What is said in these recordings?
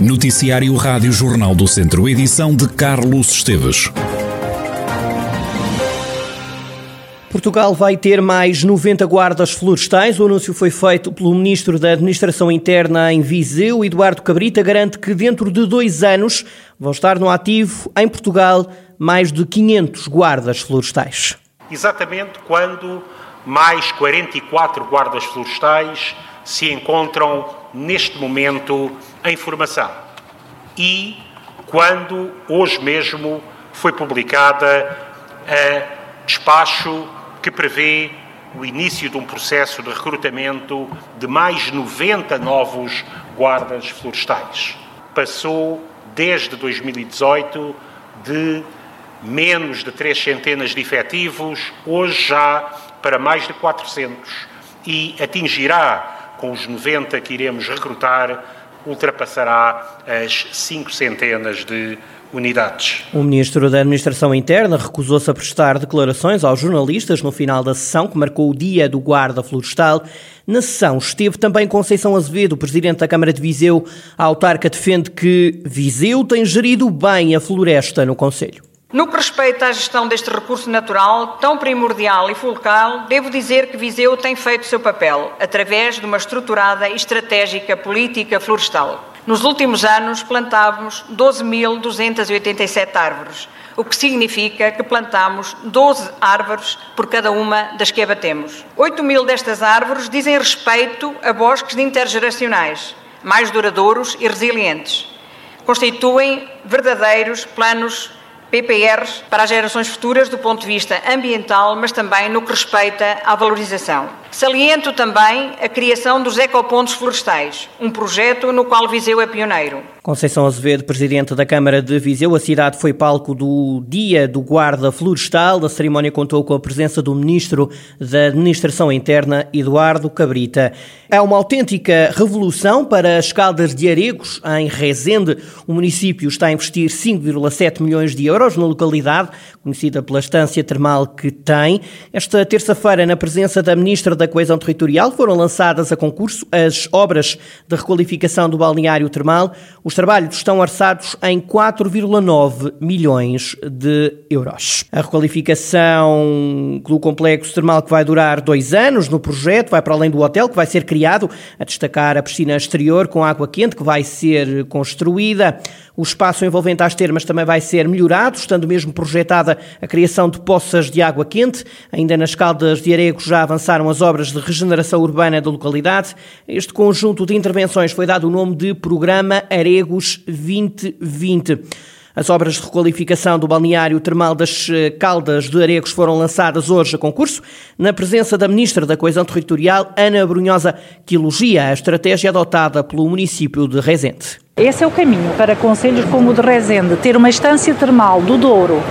Noticiário Rádio Jornal do Centro, edição de Carlos Esteves. Portugal vai ter mais 90 guardas florestais. O anúncio foi feito pelo Ministro da Administração Interna em Viseu. Eduardo Cabrita garante que dentro de dois anos vão estar no ativo, em Portugal, mais de 500 guardas florestais. Exatamente quando mais 44 guardas florestais se encontram neste momento em formação. E quando hoje mesmo foi publicada a despacho que prevê o início de um processo de recrutamento de mais 90 novos guardas florestais. Passou desde 2018 de menos de três centenas de efetivos, hoje já para mais de 400 e atingirá com os 90 que iremos recrutar, ultrapassará as cinco centenas de unidades. O Ministro da Administração Interna recusou-se a prestar declarações aos jornalistas no final da sessão que marcou o dia do Guarda Florestal. Na sessão esteve também Conceição Azevedo, Presidente da Câmara de Viseu. A autarca defende que Viseu tem gerido bem a floresta no Conselho. No que respeita à gestão deste recurso natural, tão primordial e fulcral, devo dizer que Viseu tem feito o seu papel, através de uma estruturada e estratégica política florestal. Nos últimos anos, plantávamos 12.287 árvores, o que significa que plantamos 12 árvores por cada uma das que abatemos. 8 mil destas árvores dizem respeito a bosques intergeracionais, mais duradouros e resilientes. Constituem verdadeiros planos PPRs para as gerações futuras do ponto de vista ambiental, mas também no que respeita à valorização. Saliento também a criação dos ecopontos florestais, um projeto no qual Viseu é pioneiro. Conceição Azevedo, presidente da Câmara de Viseu, a cidade foi palco do Dia do Guarda Florestal. A cerimónia contou com a presença do Ministro da Administração Interna, Eduardo Cabrita. É uma autêntica revolução para as Caldas de Aregos, em Rezende. O município está a investir 5,7 milhões de euros na localidade, conhecida pela estância termal que tem. Esta terça-feira, na presença da Ministra da Coesão Territorial, foram lançadas a concurso as obras de requalificação do balneário termal. Os trabalhos estão orçados em 4,9 milhões de euros. A requalificação do complexo termal que vai durar dois anos no projeto, vai para além do hotel que vai ser criado, a destacar a piscina exterior com água quente que vai ser construída. O espaço envolvente às termas também vai ser melhorado, estando mesmo projetada a criação de poças de água quente. Ainda nas Caldas de Arego já avançaram as obras de regeneração urbana da localidade. Este conjunto de intervenções foi dado o nome de Programa Aregos 2020. As obras de requalificação do balneário termal das eh, Caldas de Aregos foram lançadas hoje a concurso, na presença da Ministra da Coesão Territorial, Ana Brunhosa, que elogia a estratégia adotada pelo município de Rezende. Esse é o caminho para conselhos como o de Rezende, ter uma estância termal do Douro,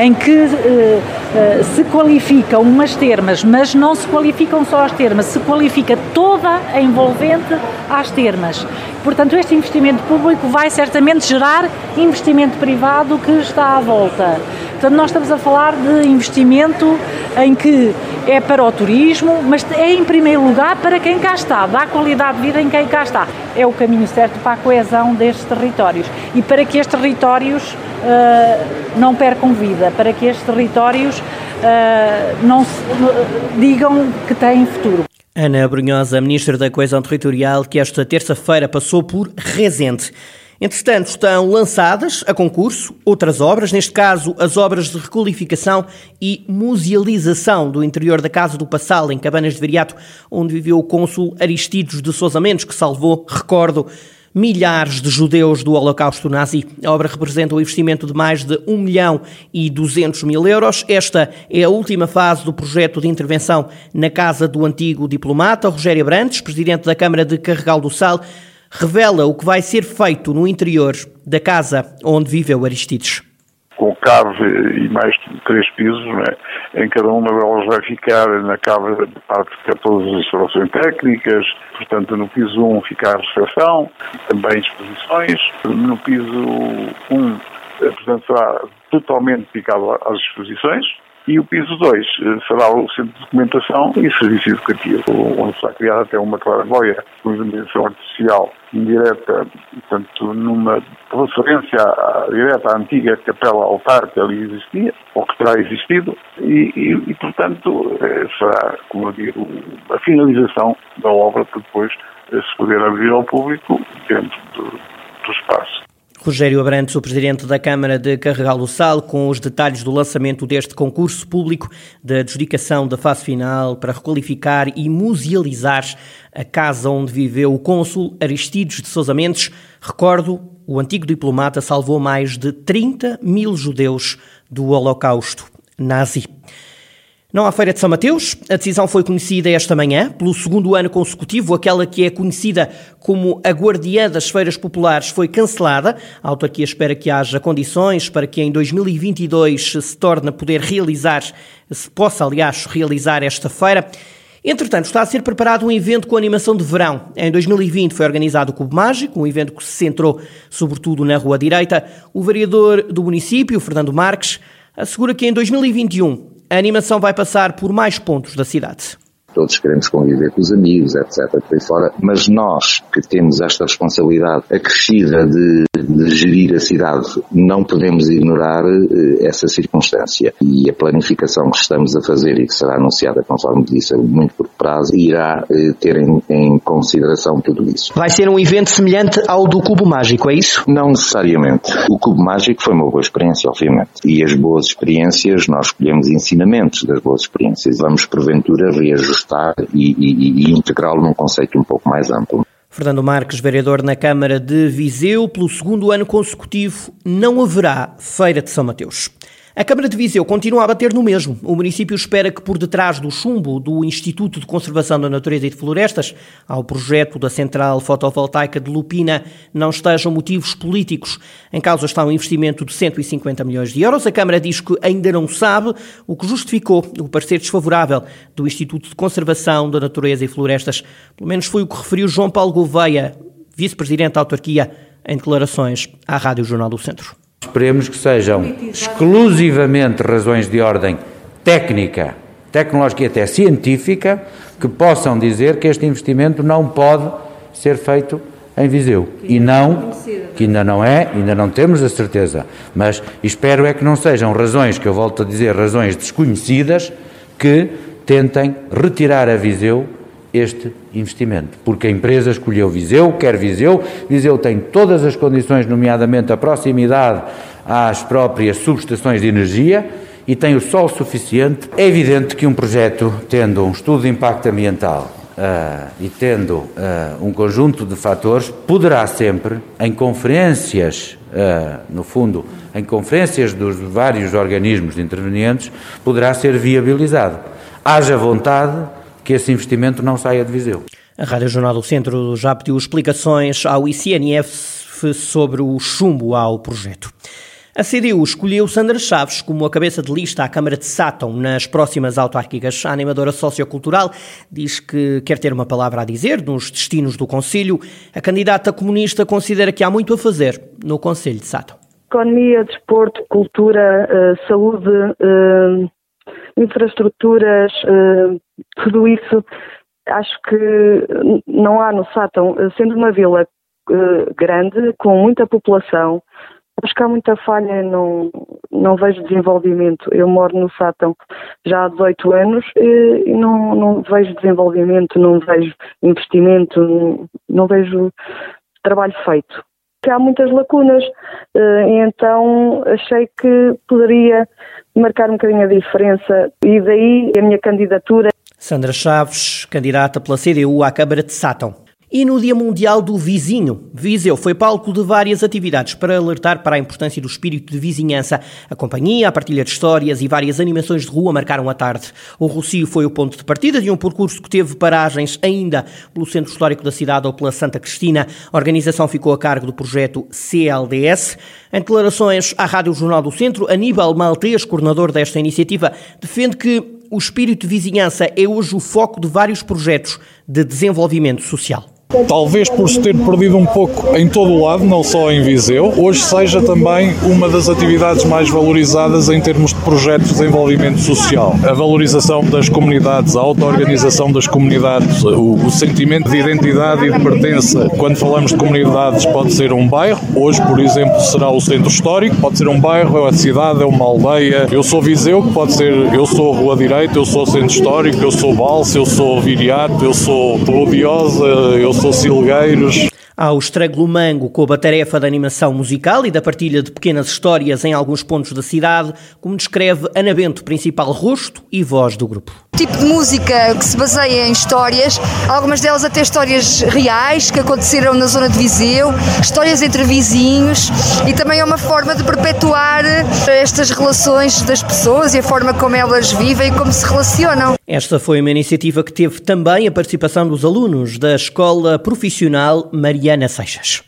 em que eh, eh, se qualificam umas termas, mas não se qualificam só as termas, se qualifica toda a envolvente às termas. Portanto, este investimento público vai certamente gerar investimento privado que está à volta. Portanto, nós estamos a falar de investimento em que é para o turismo, mas é em primeiro lugar para quem cá está, dá qualidade de vida em quem cá está. É o caminho certo para a coesão destes territórios e para que estes territórios uh, não percam vida, para que estes territórios uh, não se, uh, digam que têm futuro. Ana Brunhosa, Ministra da Coesão Territorial, que esta terça-feira passou por Rezende. Entretanto, estão lançadas a concurso outras obras, neste caso as obras de requalificação e musealização do interior da Casa do Passal, em Cabanas de Viriato, onde viveu o cônsul Aristides de Sousa Mendes, que salvou, recordo, milhares de judeus do Holocausto Nazi. A obra representa um investimento de mais de 1 milhão e 200 mil euros. Esta é a última fase do projeto de intervenção na casa do antigo diplomata Rogério Brandes, presidente da Câmara de Carregal do Sal revela o que vai ser feito no interior da casa onde viveu Aristides. Com cave e mais três pisos, é? em cada uma delas vai ficar na cave parte ficar todas as instalações técnicas, portanto no piso 1 fica a recepção, também exposições, no piso 1 portanto será totalmente dedicado às exposições, E o piso 2 eh, será o centro de documentação e serviço educativo, onde será criada até uma claraboia com iluminação artificial indireta, portanto, numa referência à, direta à antiga capela altar que ali existia, ou que terá existido, e, e, e portanto, eh, será, como eu digo, a finalização da obra para depois eh, se poder abrir ao público dentro do, do espaço. Rogério Abrantes, o presidente da Câmara de Carregal Sal, com os detalhes do lançamento deste concurso público de adjudicação da fase final para requalificar e musealizar a casa onde viveu o cônsul Aristides de Sousa Mendes. Recordo, o antigo diplomata salvou mais de 30 mil judeus do Holocausto nazi. Não há Feira de São Mateus. A decisão foi conhecida esta manhã, pelo segundo ano consecutivo. Aquela que é conhecida como a Guardiã das Feiras Populares foi cancelada. A autarquia espera que haja condições para que em 2022 se torne a poder realizar, se possa, aliás, realizar esta feira. Entretanto, está a ser preparado um evento com animação de verão. Em 2020 foi organizado o Cubo Mágico, um evento que se centrou sobretudo na Rua Direita. O vereador do município, Fernando Marques, assegura que em 2021 a animação vai passar por mais pontos da cidade todos queremos conviver com os amigos, etc, por aí fora, mas nós que temos esta responsabilidade acrescida de, de gerir a cidade, não podemos ignorar eh, essa circunstância. E a planificação que estamos a fazer e que será anunciada, conforme disse, a muito curto prazo, irá eh, ter em, em, consideração tudo isso. Vai ser um evento semelhante ao do Cubo Mágico, é isso? Não necessariamente. O Cubo Mágico foi uma boa experiência, obviamente. E as boas experiências, nós escolhemos ensinamentos das boas experiências. Vamos, porventura, reajustar e, e, e integrá-lo num conceito um pouco mais amplo. Fernando Marques, vereador na Câmara de Viseu, pelo segundo ano consecutivo, não haverá Feira de São Mateus. A Câmara de Viseu continua a bater no mesmo. O município espera que por detrás do chumbo do Instituto de Conservação da Natureza e de Florestas ao projeto da central fotovoltaica de Lupina não estejam motivos políticos. Em causa está um investimento de 150 milhões de euros. A Câmara diz que ainda não sabe o que justificou o parecer desfavorável do Instituto de Conservação da Natureza e Florestas. Pelo menos foi o que referiu João Paulo Gouveia, vice-presidente da autarquia, em declarações à Rádio Jornal do Centro. Esperemos que sejam exclusivamente razões de ordem técnica, tecnológica e até científica que possam dizer que este investimento não pode ser feito em Viseu. E não, que ainda não é, ainda não temos a certeza, mas espero é que não sejam razões, que eu volto a dizer, razões desconhecidas, que tentem retirar a Viseu este investimento, porque a empresa escolheu Viseu, quer Viseu, Viseu tem todas as condições, nomeadamente a proximidade às próprias subestações de energia e tem o sol suficiente. É evidente que um projeto, tendo um estudo de impacto ambiental uh, e tendo uh, um conjunto de fatores, poderá sempre, em conferências, uh, no fundo, em conferências dos vários organismos intervenientes, poderá ser viabilizado. Haja vontade que esse investimento não saia de Viseu. A Rádio Jornal do Centro já pediu explicações ao ICNF sobre o chumbo ao projeto. A CDU escolheu Sandra Chaves como a cabeça de lista à Câmara de Sátão nas próximas autárquicas. A animadora sociocultural diz que quer ter uma palavra a dizer nos destinos do Conselho. A candidata comunista considera que há muito a fazer no Conselho de Sátão. Economia, desporto, cultura, eh, saúde, eh, infraestruturas, eh, tudo isso acho que não há no Sátão, sendo uma vila eh, grande, com muita população, acho que há muita falha, não, não vejo desenvolvimento. Eu moro no Sátão já há 18 anos e, e não, não vejo desenvolvimento, não vejo investimento, não, não vejo trabalho feito. Que há muitas lacunas, eh, então achei que poderia marcar um bocadinho a diferença e daí a minha candidatura. Sandra Chaves, candidata pela CDU à Câmara de Sátão. E no Dia Mundial do Vizinho, Viseu foi palco de várias atividades para alertar para a importância do espírito de vizinhança. A companhia, a partilha de histórias e várias animações de rua marcaram a tarde. O Rocio foi o ponto de partida de um percurso que teve paragens ainda pelo Centro Histórico da cidade ou pela Santa Cristina. A organização ficou a cargo do projeto CLDS. Em declarações à Rádio Jornal do Centro, Aníbal Maltês, coordenador desta iniciativa, defende que o espírito de vizinhança é hoje o foco de vários projetos de desenvolvimento social talvez por se ter perdido um pouco em todo o lado, não só em Viseu, hoje seja também uma das atividades mais valorizadas em termos de projetos de desenvolvimento social. A valorização das comunidades, a auto-organização das comunidades, o, o sentimento de identidade e de pertença. Quando falamos de comunidades, pode ser um bairro, hoje, por exemplo, será o centro histórico, pode ser um bairro, é uma cidade, é uma aldeia. Eu sou Viseu, pode ser, eu sou Rua Direita, eu sou centro histórico, eu sou Balsa, eu sou Viriato, eu sou Pelodiosa, eu sou Silgueiros. Ao Estrago Mango, com a tarefa da animação musical e da partilha de pequenas histórias em alguns pontos da cidade, como descreve Ana Bento, principal rosto e voz do grupo tipo de música que se baseia em histórias, algumas delas até histórias reais que aconteceram na zona de Viseu, histórias entre vizinhos e também é uma forma de perpetuar estas relações das pessoas e a forma como elas vivem e como se relacionam. Esta foi uma iniciativa que teve também a participação dos alunos da Escola Profissional Mariana Seixas.